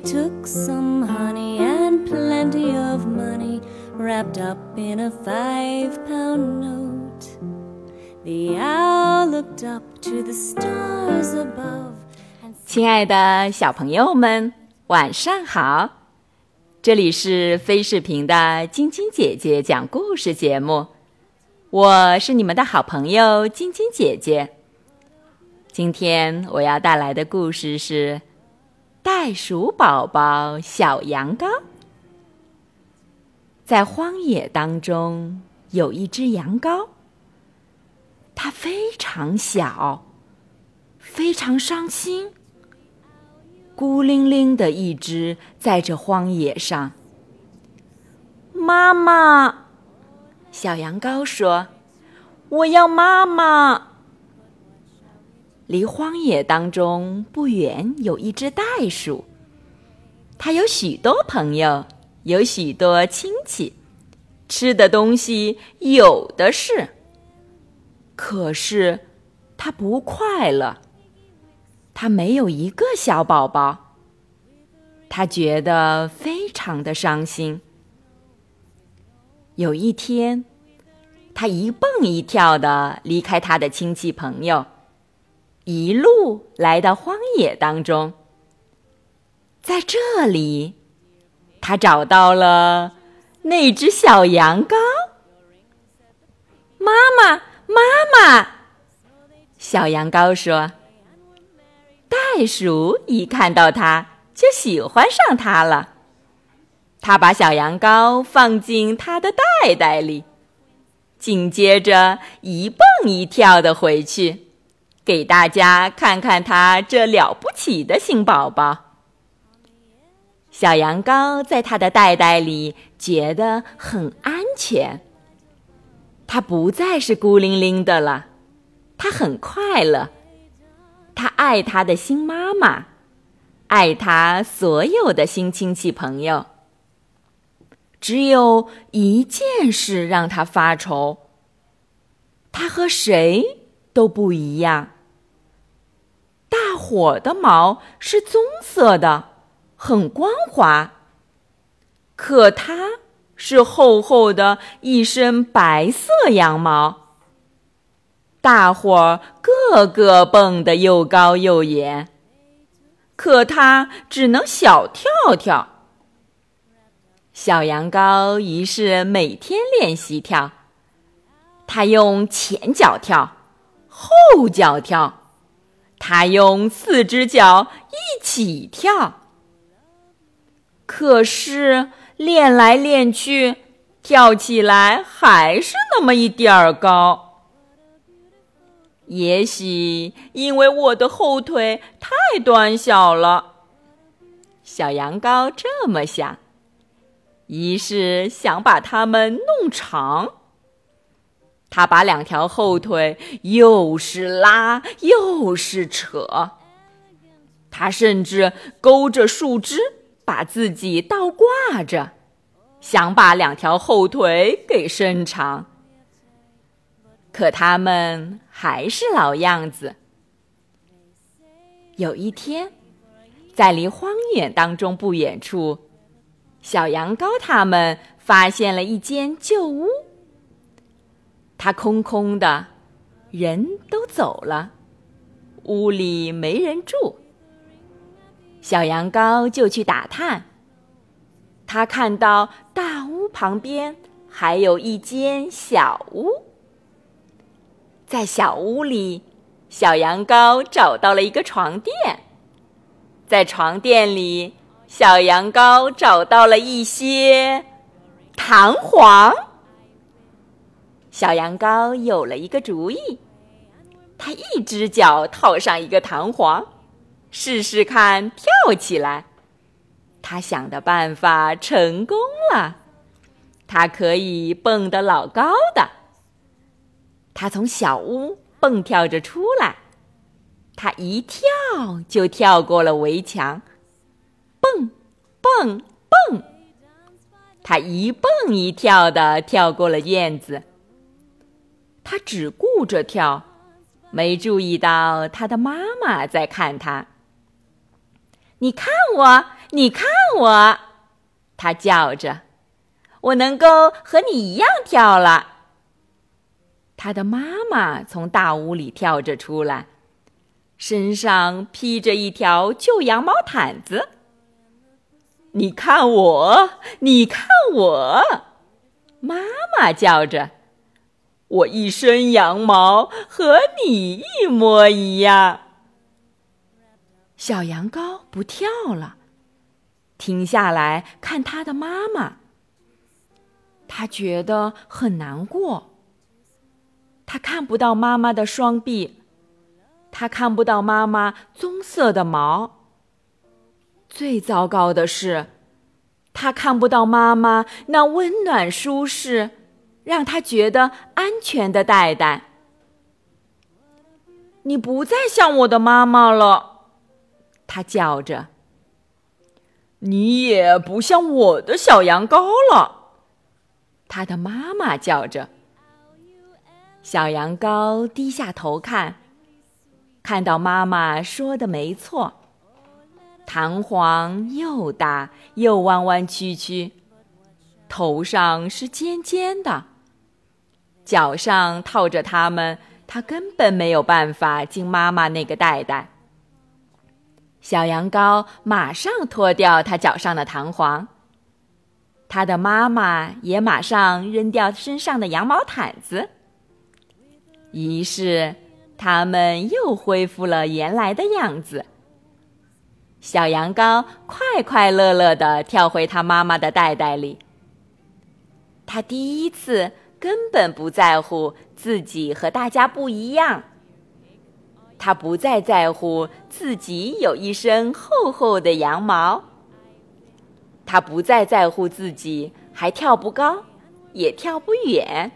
took some honey and plenty of money wrapped up in a five pound note. The owl looked up to the stars above. 亲爱的小朋友们，晚上好！这里是飞视频的晶晶姐姐讲故事节目，我是你们的好朋友晶晶姐姐。今天我要带来的故事是《袋鼠宝宝小羊羔》。在荒野当中，有一只羊羔，它非常小，非常伤心。孤零零的一只，在这荒野上。妈妈，小羊羔说：“我要妈妈。”离荒野当中不远有一只袋鼠，它有许多朋友，有许多亲戚，吃的东西有的是。可是，它不快乐。他没有一个小宝宝，他觉得非常的伤心。有一天，他一蹦一跳的离开他的亲戚朋友，一路来到荒野当中。在这里，他找到了那只小羊羔。妈妈，妈妈！小羊羔说。袋鼠一看到它，就喜欢上它了。它把小羊羔放进它的袋袋里，紧接着一蹦一跳的回去，给大家看看他这了不起的新宝宝。小羊羔在它的袋袋里觉得很安全，它不再是孤零零的了，它很快乐。他爱他的新妈妈，爱他所有的新亲戚朋友。只有一件事让他发愁：他和谁都不一样。火的毛是棕色的，很光滑，可它是厚厚的一身白色羊毛。大伙儿个个蹦得又高又远，可他只能小跳跳。小羊羔于是每天练习跳，它用前脚跳，后脚跳，他用四只脚一起跳。可是练来练去，跳起来还是那么一点儿高。也许因为我的后腿太短小了，小羊羔这么想，于是想把它们弄长。他把两条后腿又是拉又是扯，他甚至勾着树枝把自己倒挂着，想把两条后腿给伸长。可他们还是老样子。有一天，在离荒野当中不远处，小羊羔他们发现了一间旧屋。它空空的，人都走了，屋里没人住。小羊羔就去打探。他看到大屋旁边还有一间小屋。在小屋里，小羊羔找到了一个床垫。在床垫里，小羊羔找到了一些弹簧。小羊羔有了一个主意，他一只脚套上一个弹簧，试试看跳起来。他想的办法成功了，他可以蹦得老高的。他从小屋蹦跳着出来，他一跳就跳过了围墙，蹦，蹦，蹦。他一蹦一跳的跳过了院子。他只顾着跳，没注意到他的妈妈在看他。你看我，你看我，他叫着：“我能够和你一样跳了。”他的妈妈从大屋里跳着出来，身上披着一条旧羊毛毯子。你看我，你看我，妈妈叫着。我一身羊毛和你一模一样。小羊羔不跳了，停下来看他的妈妈。他觉得很难过。他看不到妈妈的双臂，他看不到妈妈棕色的毛。最糟糕的是，他看不到妈妈那温暖舒适。让他觉得安全的袋袋。你不再像我的妈妈了，他叫着。你也不像我的小羊羔了，他的妈妈叫着。小羊羔低下头看，看到妈妈说的没错，弹簧又大又弯弯曲曲，头上是尖尖的。脚上套着它们，它根本没有办法进妈妈那个袋袋。小羊羔马上脱掉它脚上的弹簧，它的妈妈也马上扔掉身上的羊毛毯子。于是，它们又恢复了原来的样子。小羊羔快快乐乐地跳回它妈妈的袋袋里。它第一次。根本不在乎自己和大家不一样，他不再在乎自己有一身厚厚的羊毛，他不再在乎自己还跳不高，也跳不远。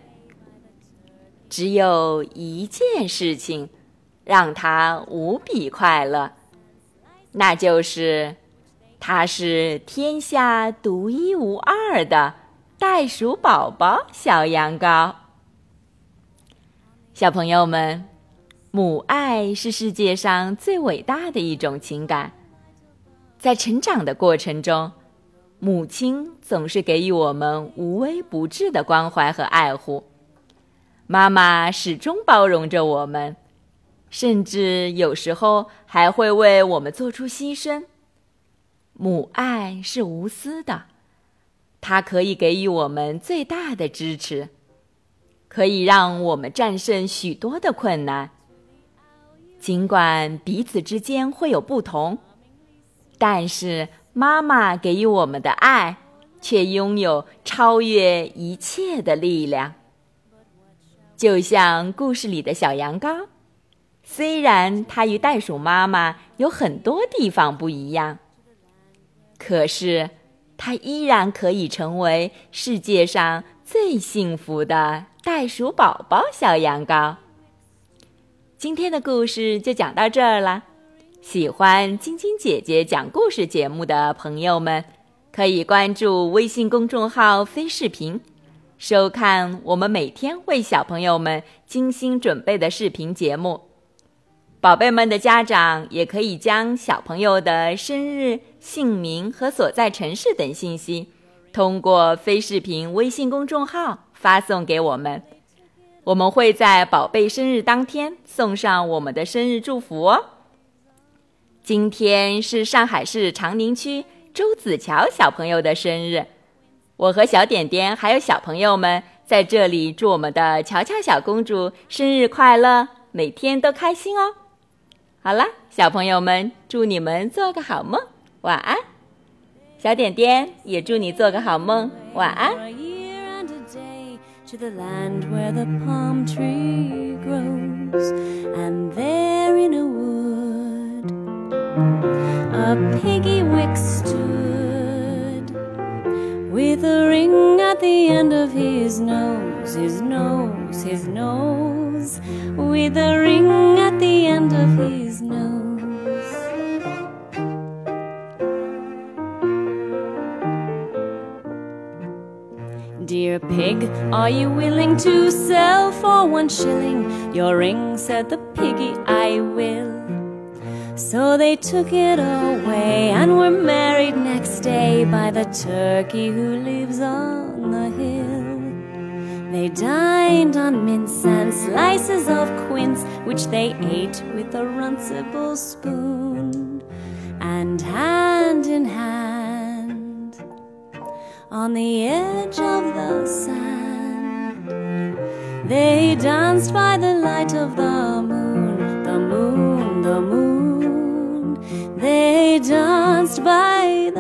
只有一件事情让他无比快乐，那就是他是天下独一无二的。袋鼠宝宝，小羊羔。小朋友们，母爱是世界上最伟大的一种情感。在成长的过程中，母亲总是给予我们无微不至的关怀和爱护。妈妈始终包容着我们，甚至有时候还会为我们做出牺牲。母爱是无私的。它可以给予我们最大的支持，可以让我们战胜许多的困难。尽管彼此之间会有不同，但是妈妈给予我们的爱却拥有超越一切的力量。就像故事里的小羊羔，虽然它与袋鼠妈妈有很多地方不一样，可是。它依然可以成为世界上最幸福的袋鼠宝宝小羊羔。今天的故事就讲到这儿了。喜欢晶晶姐姐讲故事节目的朋友们，可以关注微信公众号“飞视频”，收看我们每天为小朋友们精心准备的视频节目。宝贝们的家长也可以将小朋友的生日、姓名和所在城市等信息，通过飞视频微信公众号发送给我们，我们会在宝贝生日当天送上我们的生日祝福哦。今天是上海市长宁区周子乔小朋友的生日，我和小点点还有小朋友们在这里祝我们的乔乔小公主生日快乐，每天都开心哦。好了，小朋友们，祝你们做个好梦，晚安。小点点也祝你做个好梦，晚安。with a ring at the end of his nose, his nose, his nose, with a ring at the end of his pig, Are you willing to sell for one shilling your ring? said the piggy, I will. So they took it away and were married next day by the turkey who lives on the hill. They dined on mince and slices of quince, which they ate with a runcible spoon. And hand in hand, on the edge of the sand, they danced by the light of the moon, the moon, the moon. They danced by